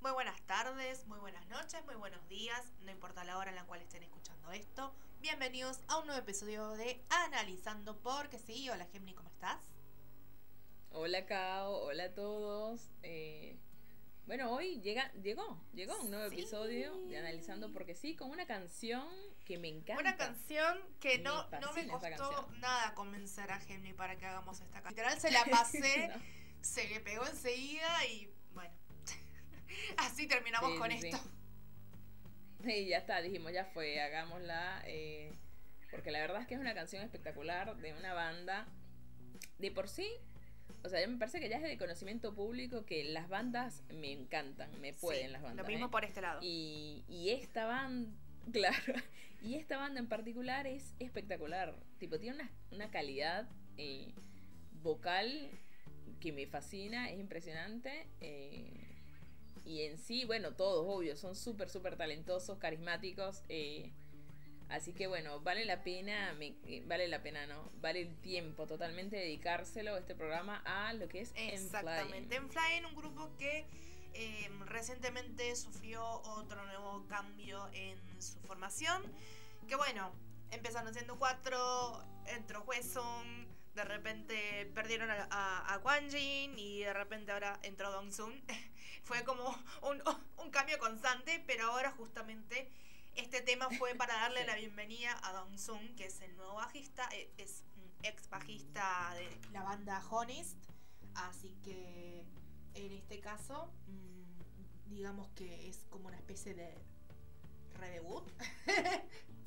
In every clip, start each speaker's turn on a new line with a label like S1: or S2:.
S1: Muy buenas tardes, muy buenas noches, muy buenos días, no importa la hora en la cual estén escuchando esto. Bienvenidos a un nuevo episodio de Analizando porque sí. Hola Gemini, ¿cómo estás?
S2: Hola Cao, hola a todos. Eh, bueno, hoy llega, llegó, llegó un nuevo episodio de Analizando porque sí, con una canción que me encanta.
S1: Una canción que no, no me costó nada convencer a Gemini para que hagamos esta canción. Literal se la pasé, se le pegó enseguida y bueno, Así terminamos con esto.
S2: Y ya está, dijimos, ya fue, hagámosla. Eh, porque la verdad es que es una canción espectacular de una banda. De por sí, o sea, me parece que ya es de conocimiento público que las bandas me encantan, me pueden las bandas.
S1: Lo mismo
S2: ¿eh?
S1: por este lado.
S2: Y, y esta banda, claro, y esta banda en particular es espectacular. Tipo, tiene una, una calidad eh, vocal que me fascina, es impresionante. Eh, y en sí, bueno, todos, obvio, son súper, súper talentosos, carismáticos. Eh, así que bueno, vale la pena, me, eh, vale la pena, ¿no? Vale el tiempo totalmente dedicárselo este programa a lo que es
S1: Exactamente, en Flying, un grupo que eh, recientemente sufrió otro nuevo cambio en su formación. Que bueno, empezaron siendo cuatro, entró Hueson de repente perdieron a, a, y de repente ahora entró Dong Sun. fue como un, cambio constante, pero ahora justamente este tema fue para darle la bienvenida a Dong Sun, que es el nuevo bajista, e, es un ex bajista de la banda Honest, así que en este caso, mm, digamos que es como una especie de redebut.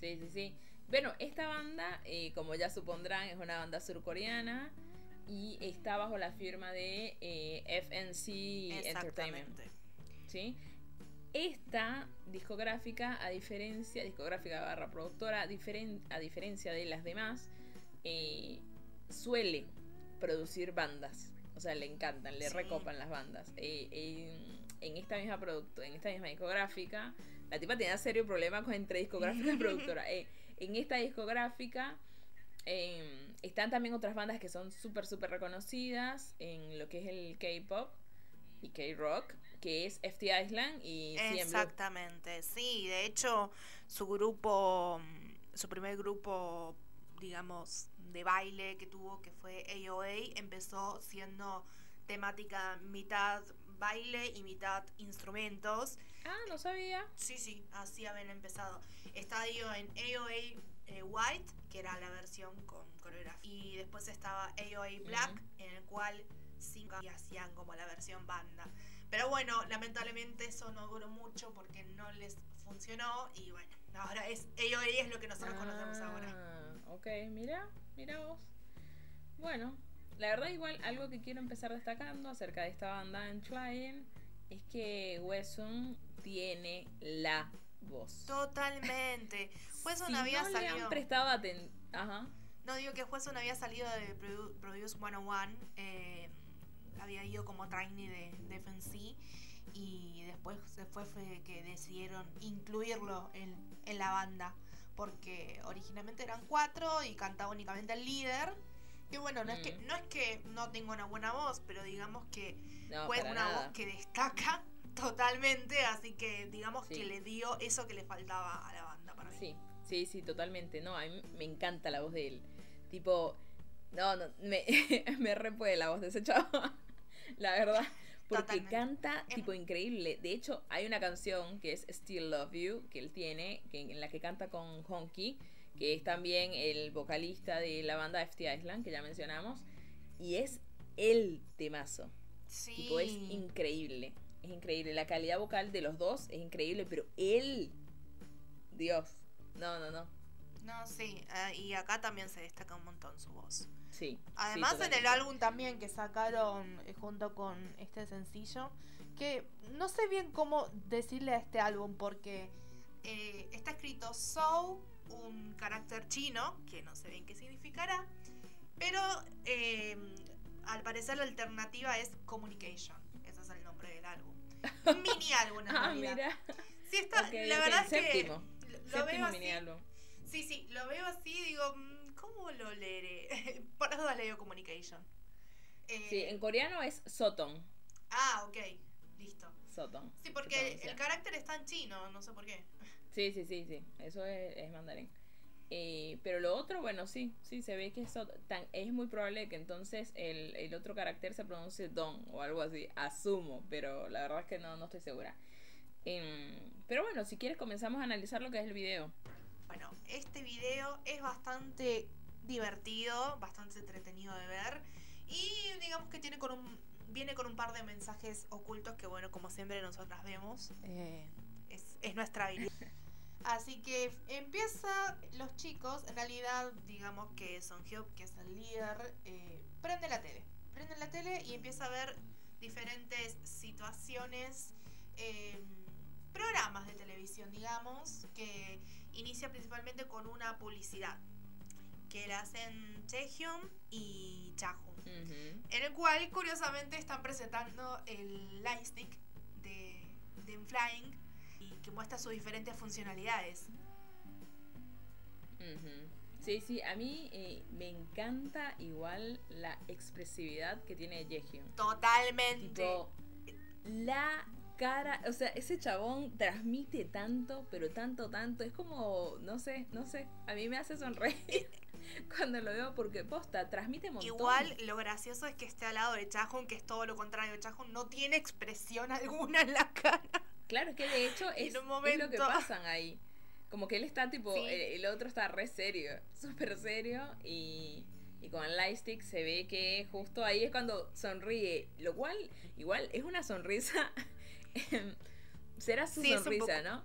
S2: Sí, sí, sí. Bueno, esta banda, eh, como ya supondrán, es una banda surcoreana y está bajo la firma de eh, FNC Entertainment. ¿Sí? Esta discográfica, a diferencia, discográfica barra productora, a diferencia de las demás, eh, suele producir bandas. O sea, le encantan, le recopan las bandas. en, esta misma producto, en esta misma discográfica, la tipa tenía serio problema con entre discográfica y productora. Eh, en esta discográfica em, están también otras bandas que son súper, súper reconocidas en lo que es el K-pop y K-rock, que es FT Island y
S1: Exactamente, sí. De hecho, su grupo, su primer grupo, digamos, de baile que tuvo, que fue AOA, empezó siendo temática mitad baile y mitad instrumentos.
S2: Ah, no sabía.
S1: Sí, sí, así habían empezado. Estadio en AOA eh, White, que era la versión con coreografía. Y después estaba AOA Black, en el cual cinco hacían como la versión banda. Pero bueno, lamentablemente eso no duró mucho porque no les funcionó y bueno, ahora es AOA es lo que nosotros conocemos ahora.
S2: Ah, ok, mira, mira vos. Bueno, la verdad, igual, algo que quiero empezar destacando acerca de esta banda en Flying es que Wesson tiene la voz.
S1: Totalmente. Wesson había
S2: no
S1: salido.
S2: Le han prestado atención. Ajá.
S1: No, digo que Wesson había salido de Produce 101. Eh, había ido como trainee de, de FNC y después se fue, fue que decidieron incluirlo en, en, la banda porque originalmente eran cuatro y cantaba únicamente el líder que bueno, no, es que, mm. no es que no tenga una buena voz, pero digamos que fue una voz que destaca totalmente, así que digamos que le dio eso que le faltaba a la banda para mí.
S2: Sí, sí, sí, totalmente. No, a mí me encanta la voz de él. Tipo, no, no, me, me repuede la voz de ese chavo. la verdad. Porque canta tipo increíble. De hecho, hay una canción que es Still Love You, que él tiene, que, en la que canta con Honky que es también el vocalista de la banda FT Island, que ya mencionamos, y es el temazo. Sí. Tipo, es increíble. Es increíble. La calidad vocal de los dos es increíble, pero él. Dios. No, no, no.
S1: No, sí. Eh, y acá también se destaca un montón su voz.
S2: Sí.
S1: Además, en el álbum también que sacaron eh, junto con este sencillo, que no sé bien cómo decirle a este álbum porque eh, está escrito So un carácter chino, que no sé bien qué significará, pero eh, al parecer la alternativa es Communication, ese es el nombre del álbum. Un mini álbum en
S2: ah, Mira.
S1: Sí, está, la verdad es que lo veo así. Sí, sí, lo veo así digo, mm, ¿cómo lo leeré? Por eso leo Communication.
S2: sí, en coreano es Soton.
S1: Ah, ok, listo.
S2: Soton.
S1: Sí, porque el carácter está en chino, no sé por qué.
S2: Sí, sí, sí, sí, eso es, mandarín. Eh, pero lo otro, bueno, sí, sí, se ve que es, tan, es muy probable que entonces el, el, otro carácter se pronuncie don o algo así, asumo, pero la verdad es que no, no estoy segura. Em, pero bueno, si quieres comenzamos a analizar lo que es el video.
S1: Bueno, este video es bastante divertido, bastante entretenido de ver y digamos que tiene con un, viene con un par de mensajes ocultos que bueno, como siempre nosotras vemos, eh, es, nuestra habilidad. Así que empieza los chicos, en realidad digamos que Son Hyuk, que es el líder, eh, prende la tele. Prende la tele y empieza a ver diferentes situaciones, em, programas de televisión, digamos, que inicia principalmente con una publicidad que la hacen Taehyung y Chahoon. En el cual, curiosamente, están presentando el lightstick de, de Flying que muestra sus diferentes funcionalidades.
S2: Sí, sí, a mí eh, me encanta igual la expresividad que tiene Jaehyun.
S1: Totalmente.
S2: la cara, o sea, ese chabón transmite tanto, pero tanto, tanto. Es como, no sé, no sé, a mí me hace sonreír cuando lo veo porque posta, transmite montón.
S1: Igual lo gracioso es que esté al lado de Chajun, que es todo lo contrario. Chajun no tiene expresión alguna en la cara.
S2: Claro, es que de hecho es, lo que pasan ahí. Como que él está tipo, el, otro está re serio, súper serio y, y con el lightstick se ve que justo ahí es cuando sonríe, lo cual igual es una sonrisa, será su sonrisa, ¿no?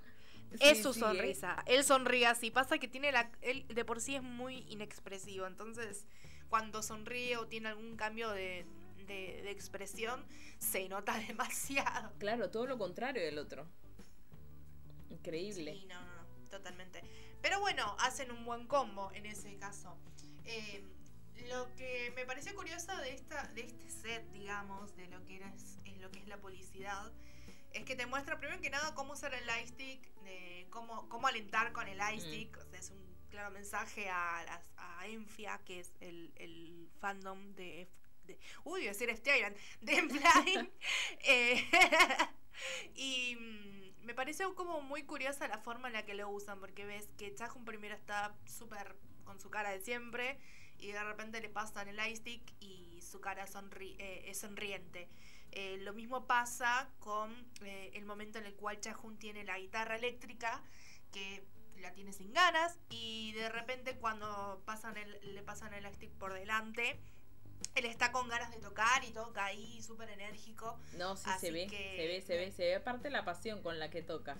S1: es su sonrisa. Él sonríe así. Pasa que tiene la. Él de por sí es muy inexpresivo. Entonces, cuando sonríe o tiene algún cambio de, de, expresión, se nota demasiado.
S2: Claro, todo lo contrario del otro. Increíble.
S1: Sí, no, no, no, totalmente. Pero bueno, hacen un buen combo en ese caso. Eh, lo que me pareció curioso de esta, de este set, digamos, de lo que era es lo que es la publicidad, es que te muestra primero que nada cómo usar el lightstick, cómo, cómo alentar con el lightstick. O sea, es un claro mensaje a, a Enfia, que es el, fandom de, de, Uy, voy a decir F de Flying. Eh, y mm, me pareció como muy curiosa la forma en la que lo usan, porque ves que Chajun primero está súper con su cara de siempre y de repente le pasan el lightstick y su cara eh, es sonriente. Eh, lo mismo pasa con eh, el momento en el cual Chahun tiene la guitarra eléctrica, que la tiene sin ganas, y de repente cuando le pasan el stick por delante, él está con ganas de tocar y toca ahí súper enérgico.
S2: No, sí, se ve, se ve, se ve, se ve aparte la pasión con la que toca.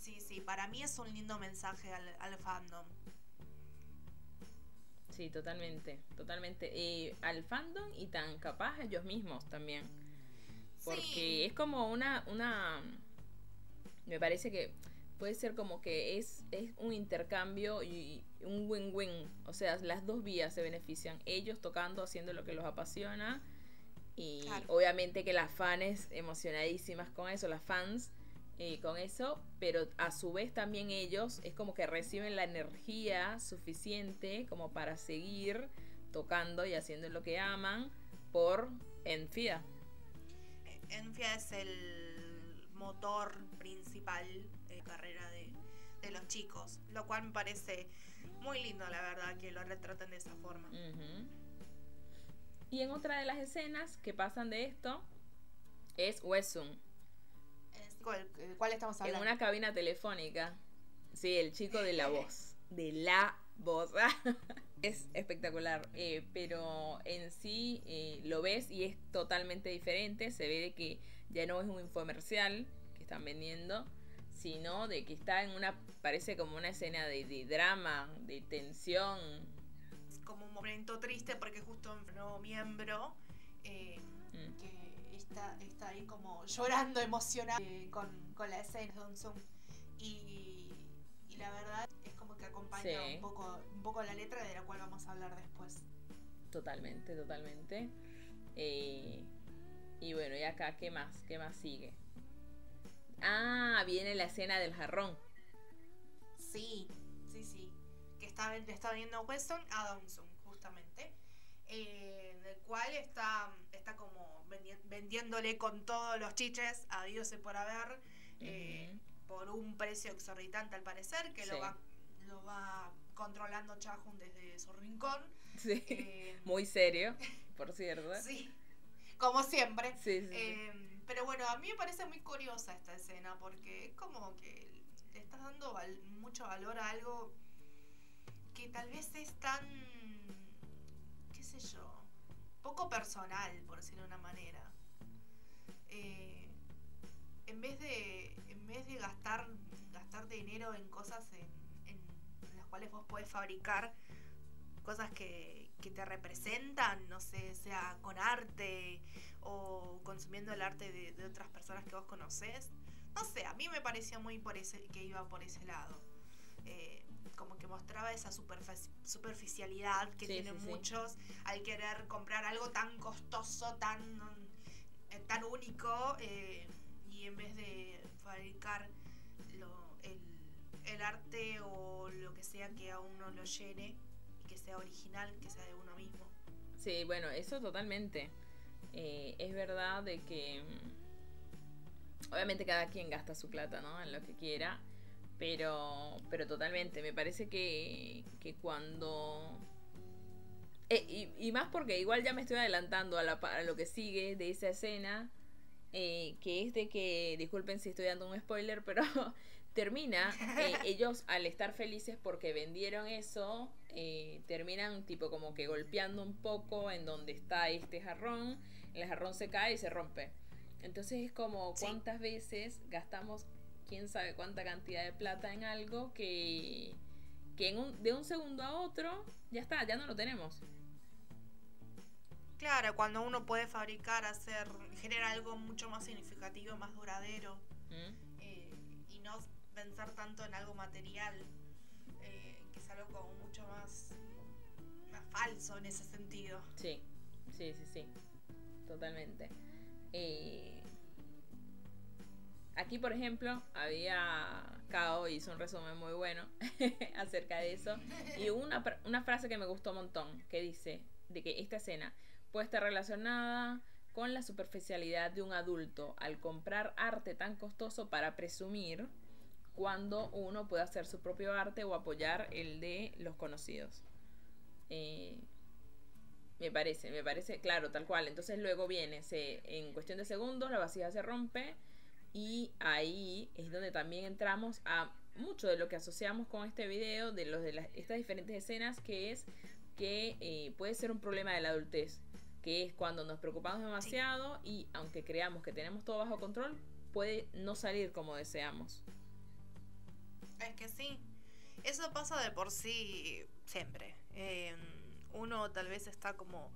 S1: Sí, sí, para mí es un lindo mensaje al, al fandom.
S2: Sí, totalmente, totalmente. Y al fandom y tan capaz ellos mismos también. Porque es como una, una. Me parece que puede ser como que es, es un intercambio y un win-win. O sea, las dos vías se benefician. Ellos tocando, haciendo lo que los apasiona. Y obviamente que las fans emocionadísimas con eso, las fans eh, con eso, pero a su vez también ellos es como que reciben la energía suficiente como para seguir tocando y haciendo lo que aman por Enfia.
S1: Enfia es el motor principal carrera de, los chicos, lo cual me parece muy lindo, la verdad, que lo retraten de esa forma.
S2: Y en otra de las escenas que pasan de esto es Wesung.
S1: ¿Cuál, estamos hablando?
S2: En una cabina telefónica. Sí, el chico de la voz. De la voz. es espectacular, eh, pero en sí eh, lo ves y es totalmente diferente. Se ve de que ya no es un infomercial que están vendiendo, sino de que está en una, parece como una escena de, drama, de tensión.
S1: Es como un momento triste porque justo un nuevo miembro eh, mm. que está, está ahí como llorando emocionado con, con la escena de un Zoom. Y, y la verdad acompaña un, poco, un poco la letra de la cual vamos a hablar después.
S2: Totalmente, totalmente. Eh, y bueno, y acá, ¿qué más? ¿Qué más sigue? Ah, viene la escena del jarrón.
S1: Sí, sí, sí. está, está viendo Weston a Dawson, justamente. Eh, del cual está, está como vendiéndole con todos los chiches a Dios y por haber, eh, por un precio exorbitante al parecer, que lo, va, lo va controlando Chahun desde su rincón.
S2: Sí. Eh, Muy serio, por cierto.
S1: sí, como siempre. Pero bueno, a mí me parece muy curiosa esta escena porque es como que le estás dando mucho valor a algo que tal vez es tan qué sé yo, poco personal, por decirlo de una manera. Eh, en vez de en vez de gastar gastar dinero en cosas en, las cuales vos podés fabricar cosas que, que, te representan, no sé, sea con arte o consumiendo el arte de, otras personas que vos conocés. No sé, a mí me parecía muy por ese, que iba por ese lado. Eh, como que mostraba esa superficialidad que tienen muchos al querer comprar algo tan costoso, tan, eh, tan único, eh, y en vez de fabricar el, arte o lo que sea que a uno lo llene, sea original, que sea de uno mismo.
S2: Sí, bueno, eso totalmente. Eh, es verdad de que mm, obviamente cada quien gasta su plata, ¿no? En lo que quiera. Pero, pero totalmente, me parece que, que cuando... Eh, y, más porque igual ya me estoy adelantando a, la, a lo que sigue de esa escena, eh, que es de que, disculpen si estoy dando un spoiler, pero termina, eh, ellos al estar felices porque vendieron eso, terminan tipo como que golpeando un poco en donde está este jarrón, el jarrón se cae y se rompe. Entonces es como cuántas veces gastamos quién sabe cuánta cantidad de plata en algo que, que de un segundo a otro ya está, ya no lo tenemos.
S1: Claro, cuando uno puede fabricar, hacer, generar algo mucho más significativo, más duradero mm. Pensar tanto en algo material, eh, que es algo como mucho más, más falso en ese sentido.
S2: Sí, sí, sí, sí, totalmente. Eh, Aquí, por ejemplo, había Kao hizo un resumen muy bueno acerca de eso. Y una, una frase que me gustó un montón, que dice de que esta escena puede estar relacionada con la superficialidad de un adulto al comprar arte tan costoso para presumir cuando uno puede hacer su propio arte o apoyar el de los conocidos. Eh, me parece, me parece, claro, tal cual. Entonces luego viene, se, en cuestión de segundos, la vasija se rompe y ahí es donde también entramos a mucho de lo que asociamos con este video, de, los de las, estas diferentes escenas, que es que eh, puede ser un problema de la adultez, que es cuando nos preocupamos demasiado y aunque creamos que tenemos todo bajo control, puede no salir como deseamos.
S1: Es que sí, eso pasa de por sí siempre. Eh, uno tal vez está como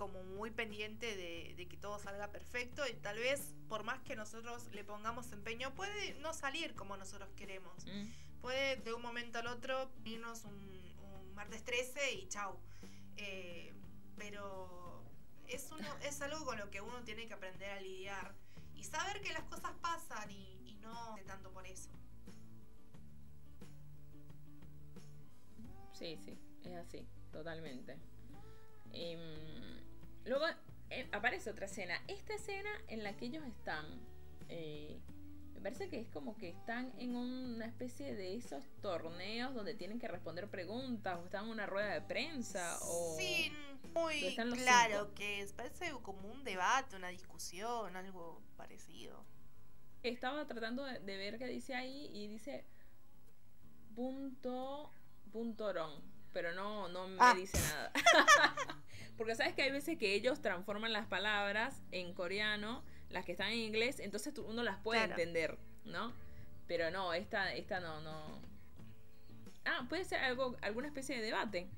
S1: como muy pendiente de, que todo salga perfecto y tal vez por más que nosotros le pongamos empeño puede no salir como nosotros queremos. Mm. Puede de un momento al otro irnos un, martes 13 y chau. Eh, pero es, uno, es algo con lo que uno tiene que aprender a lidiar y saber que las cosas pasan y, y no tanto por eso.
S2: Sí, sí, es así, totalmente. Em, Luego eh, aparece otra escena. Esta escena en la que ellos están. Eh, me parece que es como que están en una especie de esos torneos donde tienen que responder preguntas o están en una rueda de prensa o
S1: sí muy claro que parece como un debate una discusión algo parecido
S2: estaba tratando de, ver qué dice ahí y dice punto puntorón pero no no me ah. dice nada Porque sabes que hay veces que ellos transforman las palabras en coreano, las que están en inglés, entonces uno las puede entender, ¿no? Pero no, esta, esta no, no. Ah, puede ser algo, alguna especie de debate.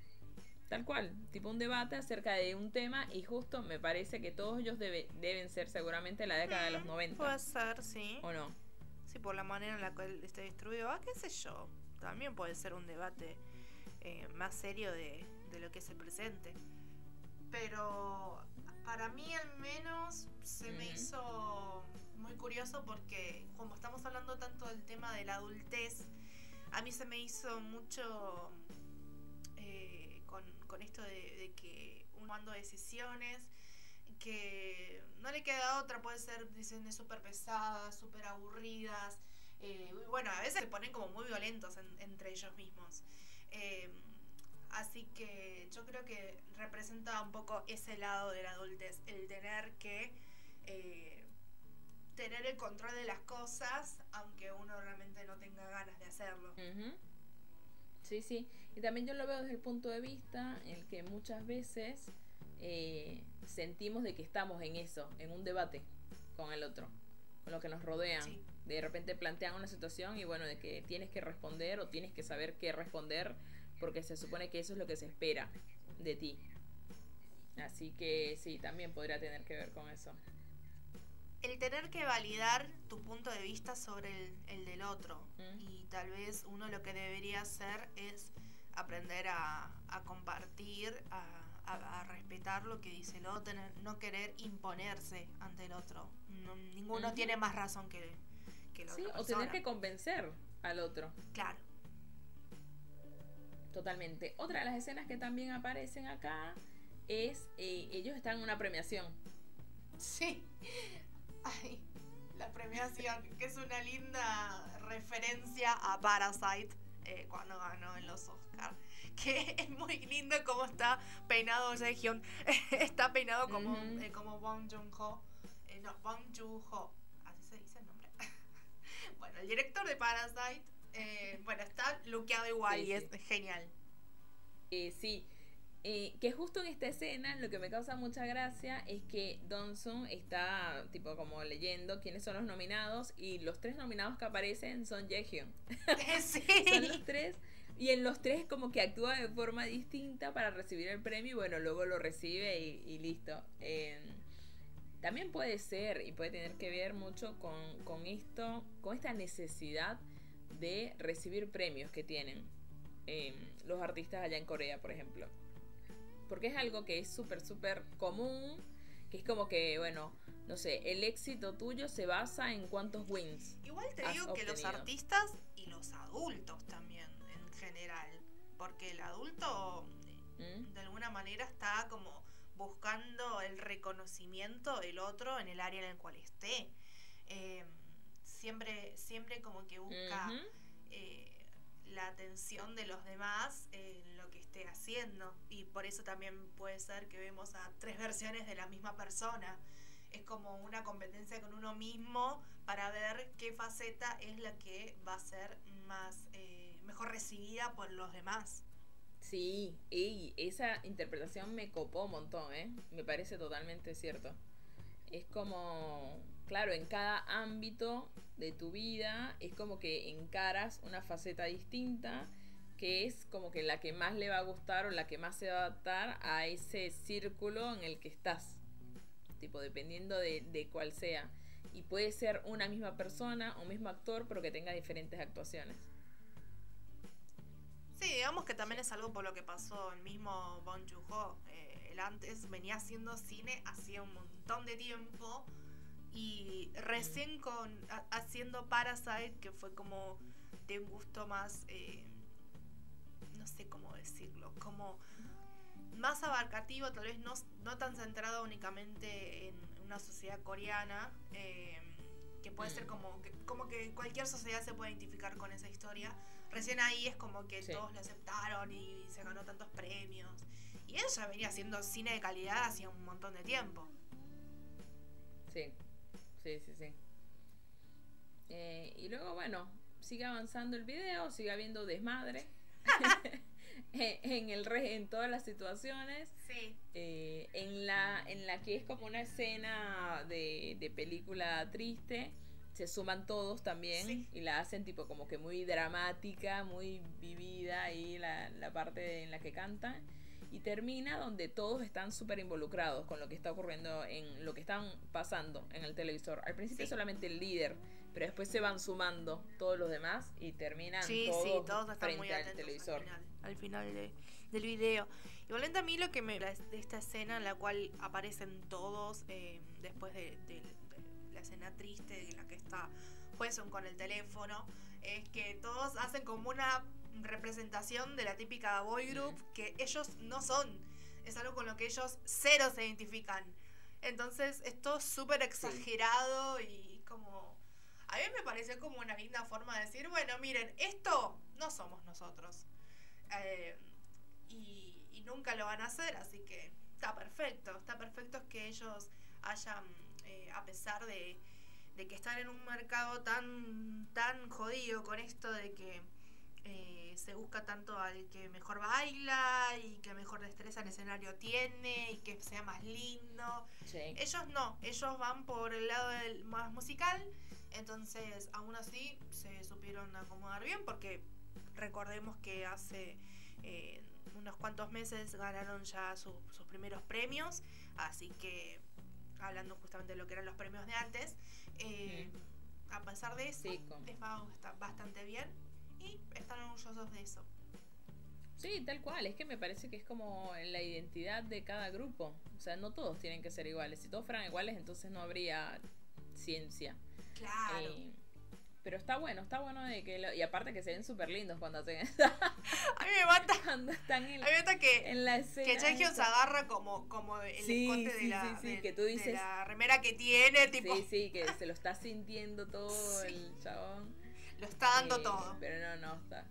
S2: Tal cual, tipo un debate acerca de un tema y justo me parece que todos ellos deben ser seguramente la década de los 90.
S1: Mm, puede ser, sí.
S2: ¿O no?
S1: Sí, por la manera en la cual está distribuido. Ah, qué sé yo. También puede ser un debate eh, más serio de, de lo que es el presente pero para mí al menos se me hizo muy curioso porque como estamos hablando tanto del tema de la adultez, a mí se me hizo mucho eh, con, esto de, que uno tomando decisiones que no le queda otra, puede ser decisiones súper pesadas, súper aburridas. Eh, bueno, a veces se ponen como muy violentos entre ellos mismos. Eh, así que yo creo que representa un poco ese lado de la adultez, el tener que eh, tener el control de las cosas, aunque uno realmente no tenga ganas de hacerlo.
S2: Sí, sí. Y también yo lo veo desde el punto de vista en el que muchas veces eh, sentimos de que estamos en eso, en un debate con el otro, con lo que nos rodean. De repente plantean una situación y bueno, de que tienes que responder o tienes que saber qué responder porque se supone que eso es lo que se espera de ti. Así que sí, también podría tener que ver con eso.
S1: El tener que validar tu punto de vista sobre el, del otro. Y tal vez uno lo que debería hacer es aprender a, compartir, a, respetar lo que dice el otro, no querer imponerse ante el otro. ninguno tiene más razón que, que
S2: sí, O tener que convencer al otro.
S1: Claro.
S2: Totalmente. Otra de las escenas que también aparecen acá es eh, ellos están en una premiación.
S1: Sí. Ay, la premiación, que es una linda referencia a Parasite eh, cuando ganó en los Oscars. Que es muy lindo cómo está peinado Jaehyun. está peinado como, eh, como Bong Joon-ho. no, Bong Joon-ho. Así se dice el nombre. Bueno, el director de Parasite. bueno, está luqueado igual y es genial.
S2: sí, eh, que justo en esta escena lo que me causa mucha gracia es que Donson está tipo como leyendo quiénes son los nominados y los tres nominados que aparecen son Jaehyun.
S1: Sí.
S2: son los tres y en los tres como que actúa de forma distinta para recibir el premio y bueno, luego lo recibe y, listo. Em, también puede ser y puede tener que ver mucho con, con esto, con esta necesidad de recibir premios que tienen em, los artistas allá en Corea, por ejemplo porque es algo que es súper, súper común, que es como que, bueno, no sé, el éxito tuyo se basa en cuántos wins.
S1: Igual te digo que los artistas y los adultos también, en general, porque el adulto ¿Mm? de alguna manera está como buscando el reconocimiento del otro en el área en el cual esté. Em, siempre, siempre como que busca eh, la atención de los demás en lo que esté haciendo. Y por eso también puede ser que vemos a tres versiones de la misma persona. Es como una competencia con uno mismo para ver qué faceta es la que va a ser más eh, mejor recibida por los demás.
S2: Sí, y esa interpretación me copó un montón, ¿eh? Me parece totalmente cierto. Es como, claro, en cada ámbito de tu vida es como que encaras una faceta distinta que es como que la que más le va a gustar o la que más se va a adaptar a ese círculo en el que estás. Tipo, dependiendo de, de cuál sea. Y puede ser una misma persona o mismo actor, pero que tenga diferentes actuaciones.
S1: Sí, digamos que también es algo por lo que pasó el mismo Bon Joon-ho. Eh, él antes venía haciendo cine hacía un montón de tiempo y recién con haciendo Parasite, que fue como de un gusto más eh, no sé cómo decirlo, como más abarcativo, tal vez no, no tan centrado únicamente en una sociedad coreana, eh, que puede ser mm. como que, como que cualquier sociedad se puede identificar con esa historia. Recién ahí es como que todos lo aceptaron y se ganó tantos premios. Y ella venía haciendo cine de calidad hacía un montón de tiempo.
S2: Sí, sí, sí, sí. Eh, y luego, bueno, sigue avanzando el video, sigue habiendo desmadre. en el en todas las situaciones. Eh, en la en la que es como una escena de, película triste, se suman todos también y la hacen tipo como que muy dramática, muy vivida ahí la, la parte en la que cantan y termina donde todos están súper involucrados con lo que está ocurriendo en lo que están pasando en el televisor. Al principio solamente el líder, pero después se van sumando todos los demás y terminan todos, frente al televisor.
S1: Al final, del video. Igualmente a mí lo que me de esta escena en la cual aparecen todos eh, después de, la escena triste en la que está Hueson con el teléfono, es que todos hacen como una representación de la típica boy group que ellos no son. Es algo con lo que ellos cero se identifican. Entonces es todo súper exagerado y como... A mí me pareció como una linda forma de decir, bueno, miren, esto no somos nosotros. Eh, y, y, nunca lo van a hacer, así que está perfecto. Está perfecto que ellos hayan, eh, a pesar de, de, que están en un mercado tan, tan jodido con esto de que eh, se busca tanto al que mejor baila y que mejor destreza en escenario tiene y que sea más lindo. Ellos no, ellos van por el lado del más musical, entonces aún así se supieron acomodar bien porque recordemos que hace eh, unos cuantos meses ganaron ya sus primeros premios, así que hablando justamente de lo que eran los premios de antes, eh, a pesar de eso, está bastante bien y están orgullosos de eso.
S2: Sí, tal cual. Es que me parece que es como la identidad de cada grupo. O sea, no todos tienen que ser iguales. Si todos fueran iguales, entonces no habría ciencia.
S1: Claro. Eh,
S2: pero está bueno, está bueno de que... y aparte que se ven súper lindos cuando hacen
S1: eso. a mí me mata... Cuando están en, a mí me mata que, en la escena. Que se agarra como, como el sí, escote de, la, que tú dices, de la remera que tiene, tipo...
S2: Sí, sí, que se lo está sintiendo todo el chabón.
S1: Lo está dando todo.
S2: Pero no, no, está.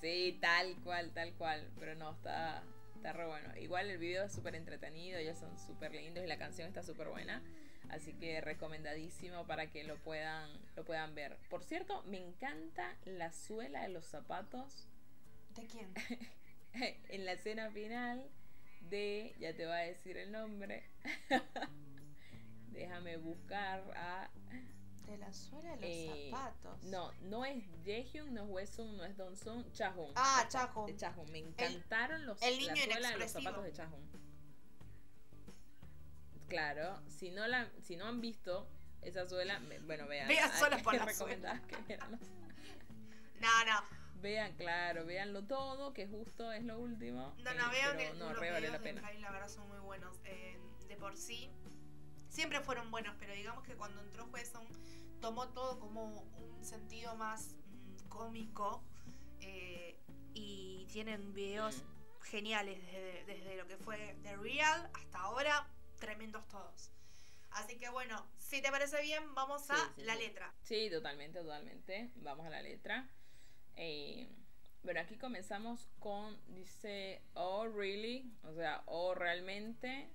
S2: Sí, tal cual, tal cual. Pero no, está, está re bueno. Igual el video es súper entretenido, ellos son súper lindos y la canción está súper buena. Así que recomendadísimo para que lo puedan, lo puedan ver. Por cierto, me encanta la suela de los zapatos.
S1: ¿De quién?
S2: en la escena final de, ya te voy a decir el nombre. Déjame buscar a
S1: de la suela de los eh, zapatos.
S2: No, no es Jaehyun, no es Wesung, no es Donsung, Chahun.
S1: Ah, Chahun.
S2: Chahun. Me encantaron los, el niño la suela de los zapatos de Chahun. Claro, si no la, si no han visto esa suela, bueno, vean.
S1: Vean solas por la suela.
S2: Que
S1: no, no.
S2: Vean, claro, véanlo todo, que justo es lo último.
S1: No, no, eh, vean que no, los vale la pena. la verdad son muy buenos. Eh, de por sí, siempre fueron buenos, pero digamos que cuando entró Hueson tomó todo como un sentido más mm, cómico eh, y tienen videos geniales desde, lo que fue The Real hasta ahora, tremendos todos. Así que bueno, si te parece bien, vamos a la letra.
S2: Sí, totalmente, totalmente. Vamos a la letra. Eh, bueno, aquí comenzamos con, dice, oh, really, o sea, oh, realmente.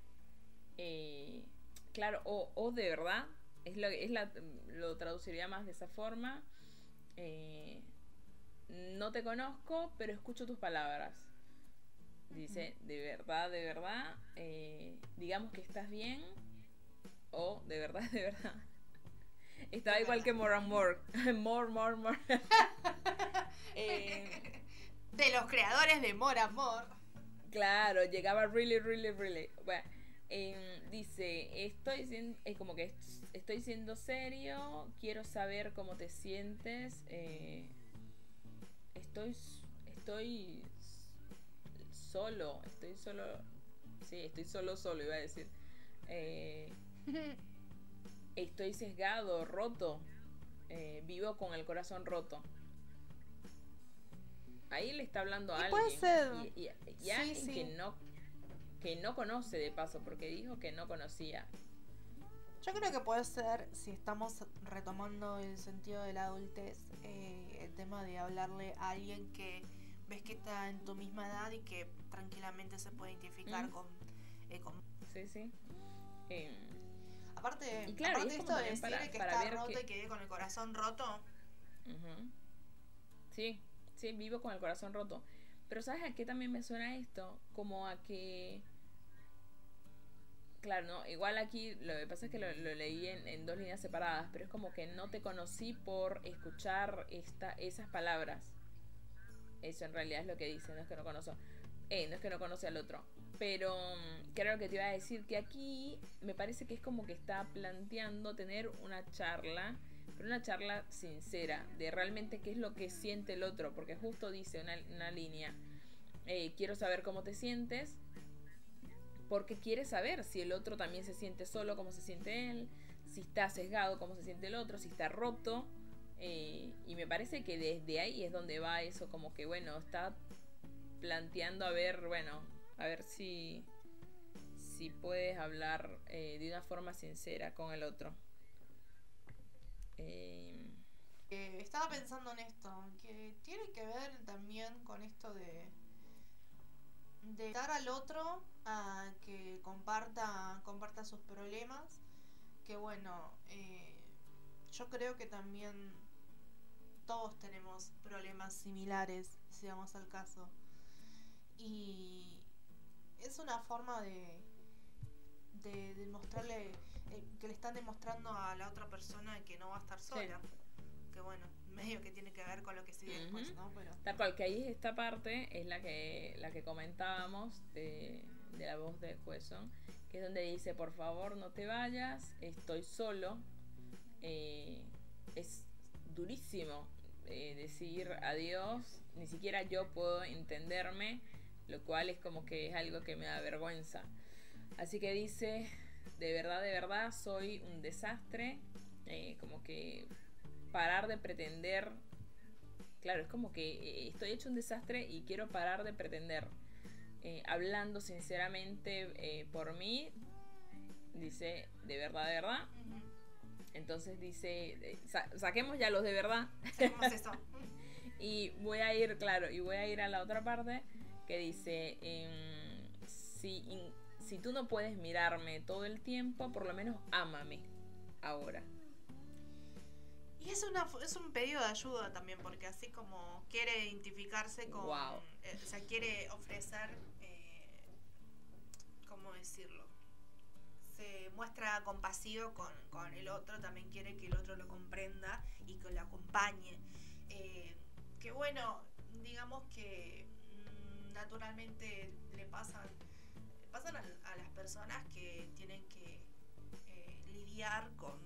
S2: Eh, claro, o, o de verdad, es lo, es la, lo traduciría más de esa forma. Eh, no te conozco, pero escucho tus palabras. Dice, de verdad, de verdad, eh, digamos que estás bien, o de verdad, de verdad. Estaba igual que More and More. more, more, more.
S1: Eh, de los creadores de More and More.
S2: Claro, llegaba really, really, really. Bueno, dice, estoy siendo, es como que estoy siendo serio, quiero saber cómo te sientes, eh, estoy, estoy solo, estoy solo, sí, estoy solo, solo, iba a decir. Eh, estoy sesgado, roto, eh, vivo con el corazón roto. Ahí le está hablando a alguien.
S1: Puede ser.
S2: Y, alguien que no que no conoce de paso, porque dijo que no conocía.
S1: Yo creo que puede ser, si estamos retomando el sentido de la adultez, eh, el tema de hablarle a alguien que ves que está en tu misma edad y que tranquilamente se puede identificar mm. con, eh, con,
S2: Sí, sí.
S1: Em, aparte, y claro, aparte esto de decir que está roto y que con el corazón roto.
S2: Sí, sí, vivo con el corazón roto. Pero ¿sabes a qué también me suena esto? Como a que... Claro, no, igual aquí lo que pasa es que lo, leí en, dos líneas separadas, pero es como que no te conocí por escuchar esta, esas palabras. Eso en realidad es lo que dice, no es que no conozco. Eh, no es que no conoce al otro. Pero mm, que te iba a decir que aquí me parece que es como que está planteando tener una charla pero una charla sincera de realmente qué es lo que siente el otro, porque justo dice una, línea, eh, quiero saber cómo te sientes, porque quiere saber si el otro también se siente solo, cómo se siente él, si está sesgado, cómo se siente el otro, si está roto, Eh, y me parece que desde ahí es donde va eso, como que bueno, está planteando a ver, bueno, a ver si, si puedes hablar eh, de una forma sincera con el otro.
S1: Eh, estaba pensando en esto, que tiene que ver también con esto de de dar al otro a que comparta comparta sus problemas que bueno yo creo que también todos tenemos problemas similares, si vamos al caso. Y es una forma de, de demostrarle, eh, que le están demostrando a la otra persona que no va a estar sola. Que bueno, medio que tiene que ver con lo que sigue después, ¿no? Pero...
S2: Tal cual, que ahí esta parte es la que, la que comentábamos de, de la voz de Jueson, que es donde dice, por favor no te vayas, estoy solo. Eh, es durísimo eh, decir adiós, ni siquiera yo puedo entenderme, lo cual es como que es algo que me da vergüenza. Así que dice, de verdad, de verdad, soy un desastre, eh, como que parar de pretender, claro, es como que eh, estoy hecho un desastre y quiero parar de pretender. hablando sinceramente por mí, dice, de verdad, de verdad, entonces dice, eh, saquemos ya los de verdad. eso. y voy a ir, claro, y voy a ir a la otra parte que dice, em, si, si tú no puedes mirarme todo el tiempo, por lo menos ámame ahora.
S1: Y es, una, es un pedido de ayuda también, porque así como quiere identificarse con... Eh, o sea, quiere ofrecer... Eh, ¿Cómo decirlo? Se muestra compasivo con, con, el otro, también quiere que el otro lo comprenda y que lo acompañe. Eh, que bueno, digamos que mm, naturalmente le pasan, pasan a, las personas que tienen que eh, lidiar con,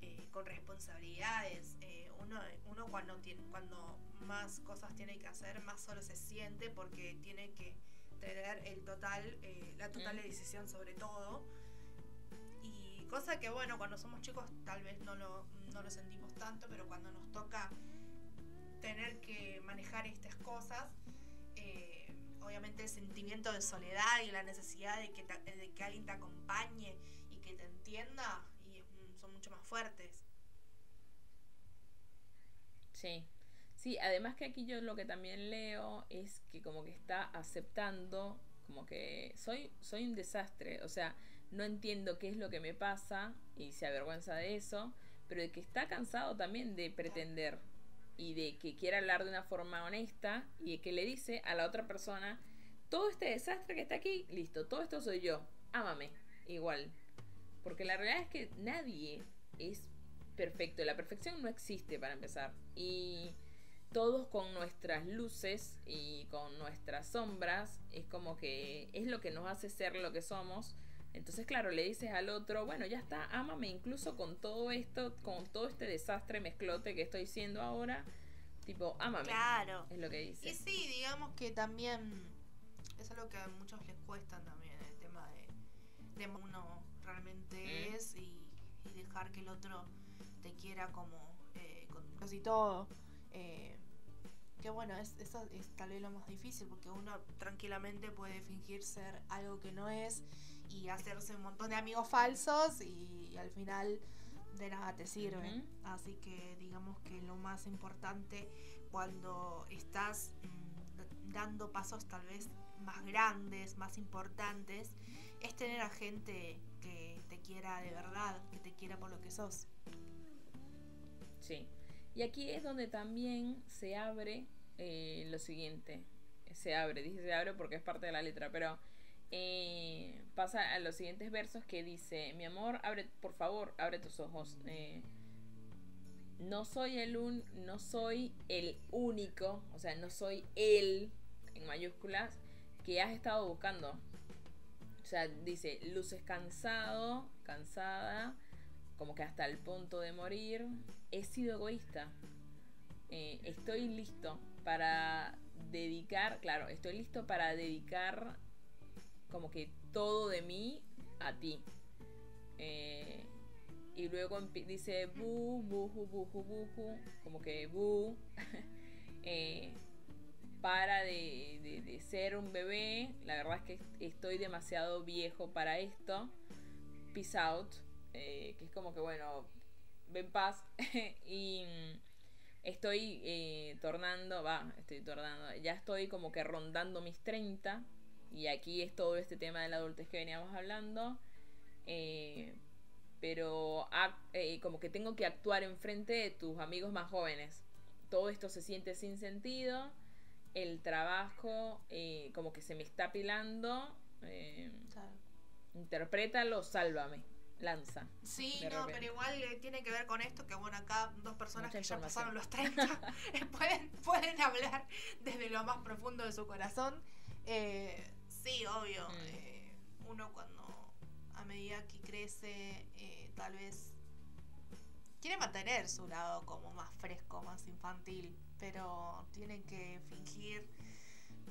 S1: eh, con responsabilidades. uno, uno cuando, tiene, cuando más cosas tiene que hacer, más solo se siente porque tiene que tener el total, la total decisión sobre todo. Cosa que, bueno, cuando somos chicos tal vez no lo, no lo sentimos tanto, pero cuando nos toca tener que manejar estas cosas, eh, obviamente el sentimiento de soledad y la necesidad de que, de que alguien te acompañe y que te entienda y son mucho más fuertes.
S2: Sí, sí, además que aquí yo lo que también leo es que como que está aceptando, como que soy, soy un desastre, o sea, no entiendo qué es lo que me pasa y se avergüenza de eso, pero de que está cansado también de pretender y de que quiere hablar de una forma honesta y de que le dice a la otra persona, todo este desastre que está aquí, listo, todo esto soy yo, ámame, igual. Porque la realidad es que nadie es perfecto, la perfección no existe para empezar. Y todos con nuestras luces y con nuestras sombras, es como que es lo que nos hace ser lo que somos entonces, claro, le dices al otro, bueno, ya está, ámame incluso con todo esto, con todo este desastre mezclote que estoy siendo ahora, tipo, ámame.
S1: Claro.
S2: Es lo que dice.
S1: Y sí, digamos que también es algo que a muchos les cuesta también, el tema de, de uno realmente mm. es y, dejar que el otro te quiera como eh, con casi todo. Eh, que bueno, es, eso es tal vez lo más difícil porque uno tranquilamente puede fingir ser algo que no es y hacerse un montón de amigos falsos y, al final de nada te sirve. Así que digamos que lo más importante cuando estás mm, dando pasos tal vez más grandes, más importantes, es tener a gente que te quiera de verdad, que te quiera por lo que sos.
S2: Sí. Y aquí es donde también se abre eh, lo siguiente. Se abre, dice se abre porque es parte de la letra, pero eh, pasa a los siguientes versos que dice, mi amor, abre, por favor, abre tus ojos. Eh, no soy el un, no soy el único, o sea, no soy él en mayúsculas que has estado buscando. O sea, dice, luces cansado, cansada, como que hasta el punto de morir. He sido egoísta. Eh, estoy listo para dedicar, claro, estoy listo para dedicar como que todo de mí a ti. Eh, y luego dice bu, buju, buju, buju, como que bu, eh, para de, ser un bebé, la verdad es que estoy demasiado viejo para esto, peace out, eh, que es como que bueno, ven paz, y estoy tornando, va, estoy tornando, ya estoy como que rondando mis 30, y aquí es todo este tema de la adultez que veníamos hablando, eh, pero eh, como que tengo que actuar enfrente de tus amigos más jóvenes. Todo esto se siente sin sentido, el trabajo eh, como que se me está pilando. Eh, Interprétalo, sálvame, lanza.
S1: Sí, no, pero igual tiene que ver con esto, que bueno, acá dos personas que ya pasaron los 30 pueden, pueden hablar desde lo más profundo de su corazón. Sí, obvio, mm. uno cuando a medida que crece, eh, tal vez quiere mantener su lado como más fresco, más infantil, pero tiene que fingir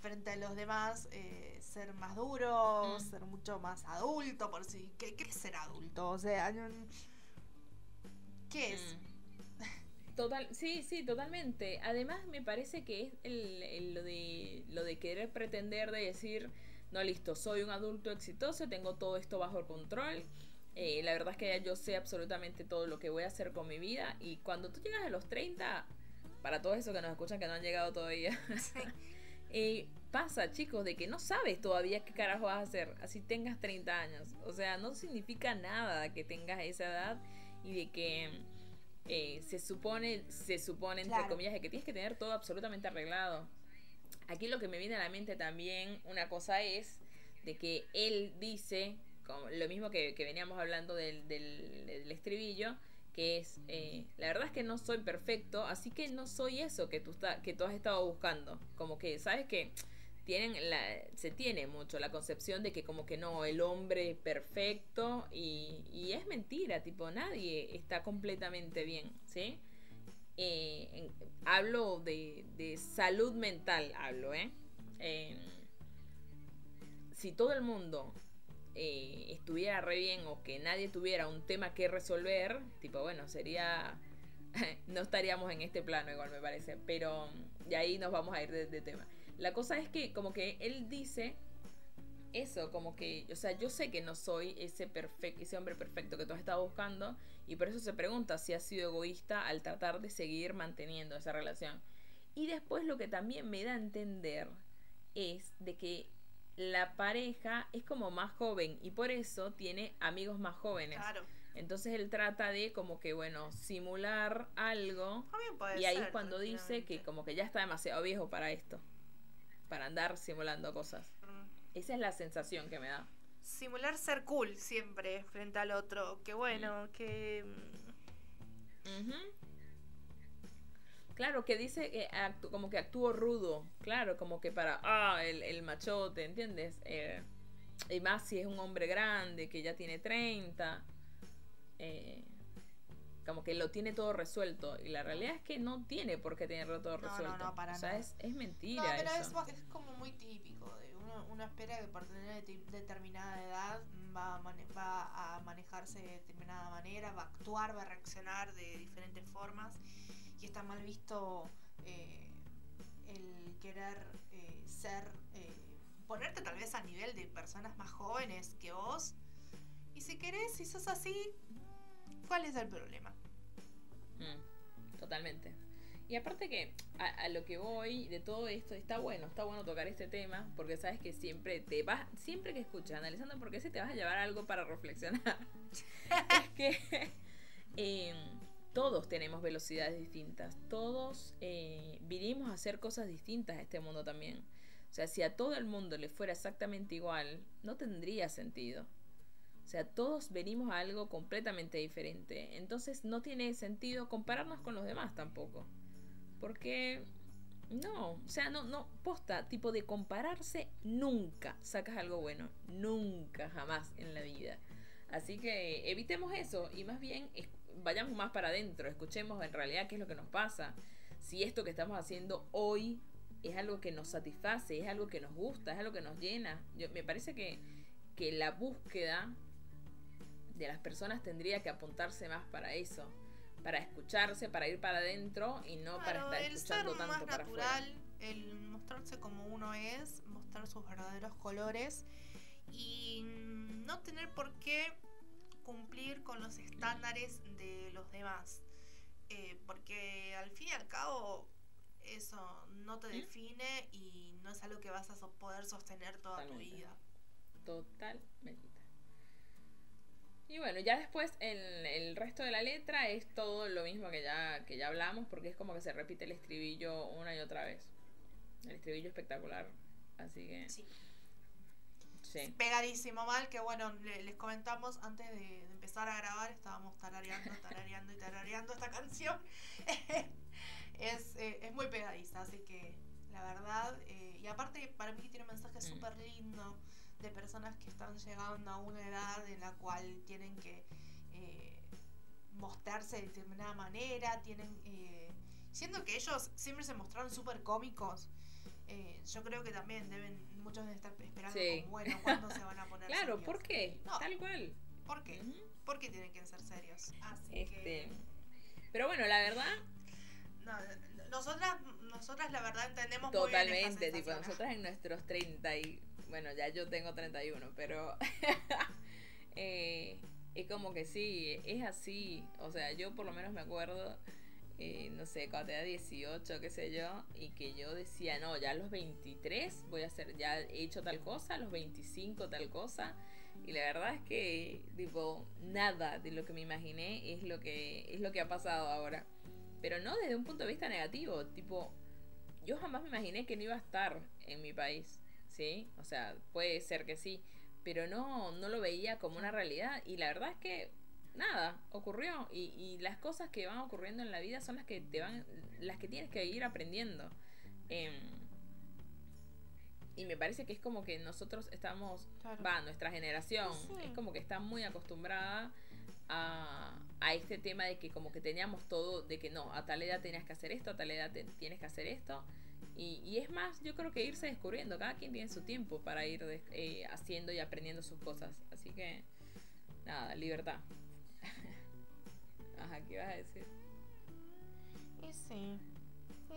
S1: frente a los demás eh, ser más duro, mm. ser mucho más adulto, por si ¿qué, es ser adulto? O sea, ¿qué es? Mm.
S2: Total, sí, sí, totalmente. Además me parece que es el, lo de lo de querer pretender de decir no, listo, soy un adulto exitoso, tengo todo esto bajo control. Eh, la verdad es que yo sé absolutamente todo lo que voy a hacer con mi vida. Y cuando tú llegas a los 30, para todos esos que nos escuchan que no han llegado todavía, eh, pasa, chicos, de que no sabes todavía qué carajo vas a hacer, así tengas 30 años. O sea, no significa nada que tengas esa edad y de que eh, se supone, se supone, entre comillas, de que tienes que tener todo absolutamente arreglado. Aquí lo que me viene a la mente también, una cosa es de que él dice, como lo mismo que, veníamos hablando del, del, estribillo, que es, eh, la verdad es que no soy perfecto, así que no soy eso que tú, que tú has estado buscando. Como que, ¿sabes que Tienen la, se tiene mucho la concepción de que como que no, el hombre perfecto y, y es mentira, tipo, nadie está completamente bien, ¿sí? Eh, hablo de, de, salud mental, hablo, ¿eh? si todo el mundo eh, estuviera re bien o que nadie tuviera un tema que resolver, tipo, bueno, sería... no estaríamos en este plano igual me parece, pero de ahí nos vamos a ir de tema. La cosa es que como que él dice eso, como que, o sea, yo sé que no soy ese, perfecto, ese hombre perfecto que tú has estado buscando y por eso se pregunta si has sido egoísta al tratar de seguir manteniendo esa relación. Y después lo que también me da a entender es de que la pareja es como más joven y por eso tiene amigos más jóvenes. Claro. Entonces él trata de como que, bueno, simular algo. y ahí es cuando dice que como que ya está demasiado viejo para esto. Para andar simulando cosas. Esa es la sensación que me da.
S1: Simular ser cool siempre frente al otro. Que bueno, que...
S2: Claro, que dice que como que actúo rudo. Claro, como que para, ah, el, el machote, ¿entiendes? Eh, y más si es un hombre grande, que ya tiene 30. Eh, como que lo tiene todo resuelto. Y la realidad es que no tiene por qué tenerlo todo resuelto. No, no, para o sea, es, es, mentira. No,
S1: pero Es, es, como muy típico. De uno, uno espera que por tener determinada edad va a, va a manejarse de determinada manera, va a actuar, va a reaccionar de diferentes formas. Y está mal visto eh, el querer eh, ser, eh, ponerte tal vez a nivel de personas más jóvenes que vos. Y si querés, si sos así, ¿Cuál es el problema?
S2: Mm, totalmente. Y aparte que a, lo que voy de todo esto, está bueno, está bueno tocar este tema, porque sabes que siempre te vas, siempre que escuchas, analizando por qué se te vas a llevar algo para reflexionar. es que em, todos tenemos velocidades distintas, todos eh, vinimos a hacer cosas distintas a este mundo también. O sea, si a todo el mundo le fuera exactamente igual, no tendría sentido. O sea, todos venimos a algo completamente diferente. Entonces no tiene sentido compararnos con los demás tampoco. Porque no, o sea, no, no, posta, tipo de compararse, nunca sacas algo bueno. Nunca, jamás en la vida. Así que evitemos eso y más bien vayamos más para adentro, escuchemos en realidad qué es lo que nos pasa. Si esto que estamos haciendo hoy es algo que nos satisface, es algo que nos gusta, es algo que nos llena. Yo, me parece que, que la búsqueda de las personas tendría que apuntarse más para eso, para escucharse, para ir para adentro y no para estar escuchando tanto para natural,
S1: El mostrarse como uno es, mostrar sus verdaderos colores y no tener por qué cumplir con los estándares de los demás. Eh, porque al fin y al cabo eso no te define y no es algo que vas a poder sostener toda tu vida.
S2: Totalmente. Y bueno, ya después el, el, resto de la letra es todo lo mismo que ya, que ya hablamos, porque es como que se repite el estribillo una y otra vez. El estribillo espectacular. Así que. Sí.
S1: Pegadísimo mal, que bueno, les comentamos antes de, empezar a grabar, estábamos tarareando, tarareando y tarareando esta canción. es, eh, es muy pegadiza, así que la verdad, eh, y aparte para mí tiene un mensaje mm. súper lindo de personas que están llegando a una edad en la cual tienen que eh, mostrarse de determinada manera, tienen... Eh, siendo que ellos siempre se mostraron súper cómicos, eh, yo creo que también deben, muchos deben estar esperando como, bueno, ¿cuándo se van a poner
S2: Claro, ¿por qué? Tal cual.
S1: ¿Por qué? ¿Por qué tienen que ser serios? Así
S2: este, que... Pero bueno, la verdad...
S1: No, nosotras, nosotras la verdad entendemos
S2: Totalmente,
S1: muy bien
S2: tipo, nosotras en nuestros 30 y bueno, ya yo tengo 31, pero eh, es como que sí, es así. O sea, yo por lo menos me acuerdo, eh, no sé, cuando tenía 18, qué sé yo, y que yo decía, no, ya a los 23 voy a hacer, ya he hecho tal cosa, a los 25 tal cosa. Y la verdad es que, tipo, nada de lo que me imaginé es lo que, es lo que ha pasado ahora. Pero no desde un punto de vista negativo, tipo, yo jamás me imaginé que no iba a estar en mi país. ¿Sí? O sea, puede ser que sí, pero no, no lo veía como una realidad y la verdad es que nada, ocurrió y, y las cosas que van ocurriendo en la vida son las que te van, las que tienes que ir aprendiendo. Em, y me parece que es como que nosotros estamos, va, nuestra generación es como que está muy acostumbrada a, a, este tema de que como que teníamos todo, de que no, a tal edad tenías que hacer esto, a tal edad tienes que hacer esto. Y, es más, yo creo que irse descubriendo, cada quien tiene su tiempo para ir eh, haciendo y aprendiendo sus cosas. Así que, nada, libertad. Ajá, ¿qué ibas a decir?
S1: Y sí,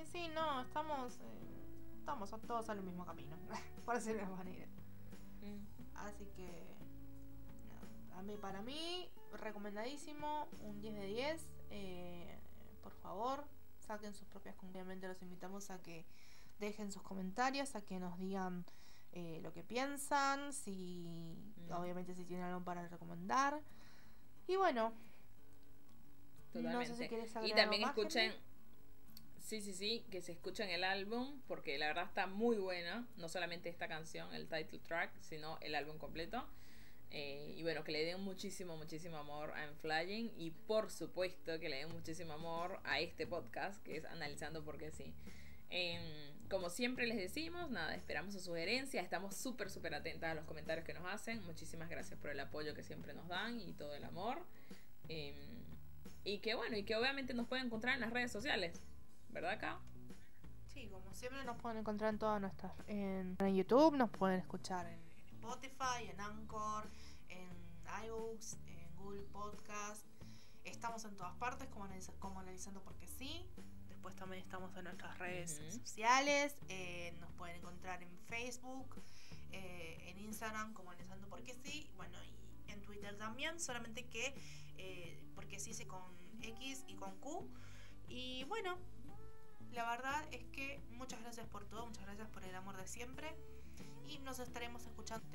S1: y sí, no, estamos, eh, estamos todos al mismo camino, por decirlo de manera. Mm. Así que, a mí, para mí, recomendadísimo, un 10 de 10. Eh, por favor, saquen sus propias conclusiones. Los invitamos a que dejen sus comentarios, a que nos digan eh, lo que piensan, si mm. obviamente si tienen algo para recomendar. Y bueno,
S2: no sé si quieres Y también escuchen, sí, sí, sí, que se escuchen el álbum, porque la verdad está muy buena, no solamente esta canción, el title track, sino el álbum completo. Eh, y bueno, que le den muchísimo, muchísimo amor a I'm Flying. Y por supuesto que le den muchísimo amor a este podcast, que es Analizando porque sí. Em, como siempre les decimos, nada, esperamos su sugerencia. Estamos súper, súper atentas a los comentarios que nos hacen. Muchísimas gracias por el apoyo que siempre nos dan y todo el amor. Em, y que bueno, y que obviamente nos pueden encontrar en las redes sociales. ¿Verdad, acá?
S1: Sí, como siempre nos pueden encontrar en todas nuestras. En, YouTube, nos pueden escuchar en Spotify, en Anchor, en iBooks, en Google Podcast. Estamos en todas partes como, como analizando porque sí. Después también estamos en nuestras redes sociales. Eh, nos pueden encontrar en Facebook, eh, en Instagram como analizando porque sí. Bueno, y en Twitter también. Solamente que eh, porque sí se con X y con Q. Y bueno, la verdad es que muchas gracias por todo, muchas gracias por el amor de siempre y nos estaremos escuchando.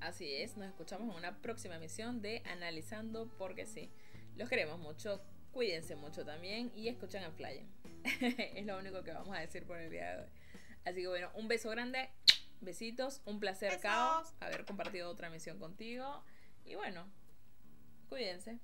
S2: Así es, nos escuchamos en una próxima emisión de Analizando porque sí. Los queremos mucho, cuídense mucho también y escuchen a Flyen. es lo único que vamos a decir por el día de hoy. Así que bueno, un beso grande, besitos, un placer, Kao, haber compartido otra emisión contigo. Y bueno, cuídense.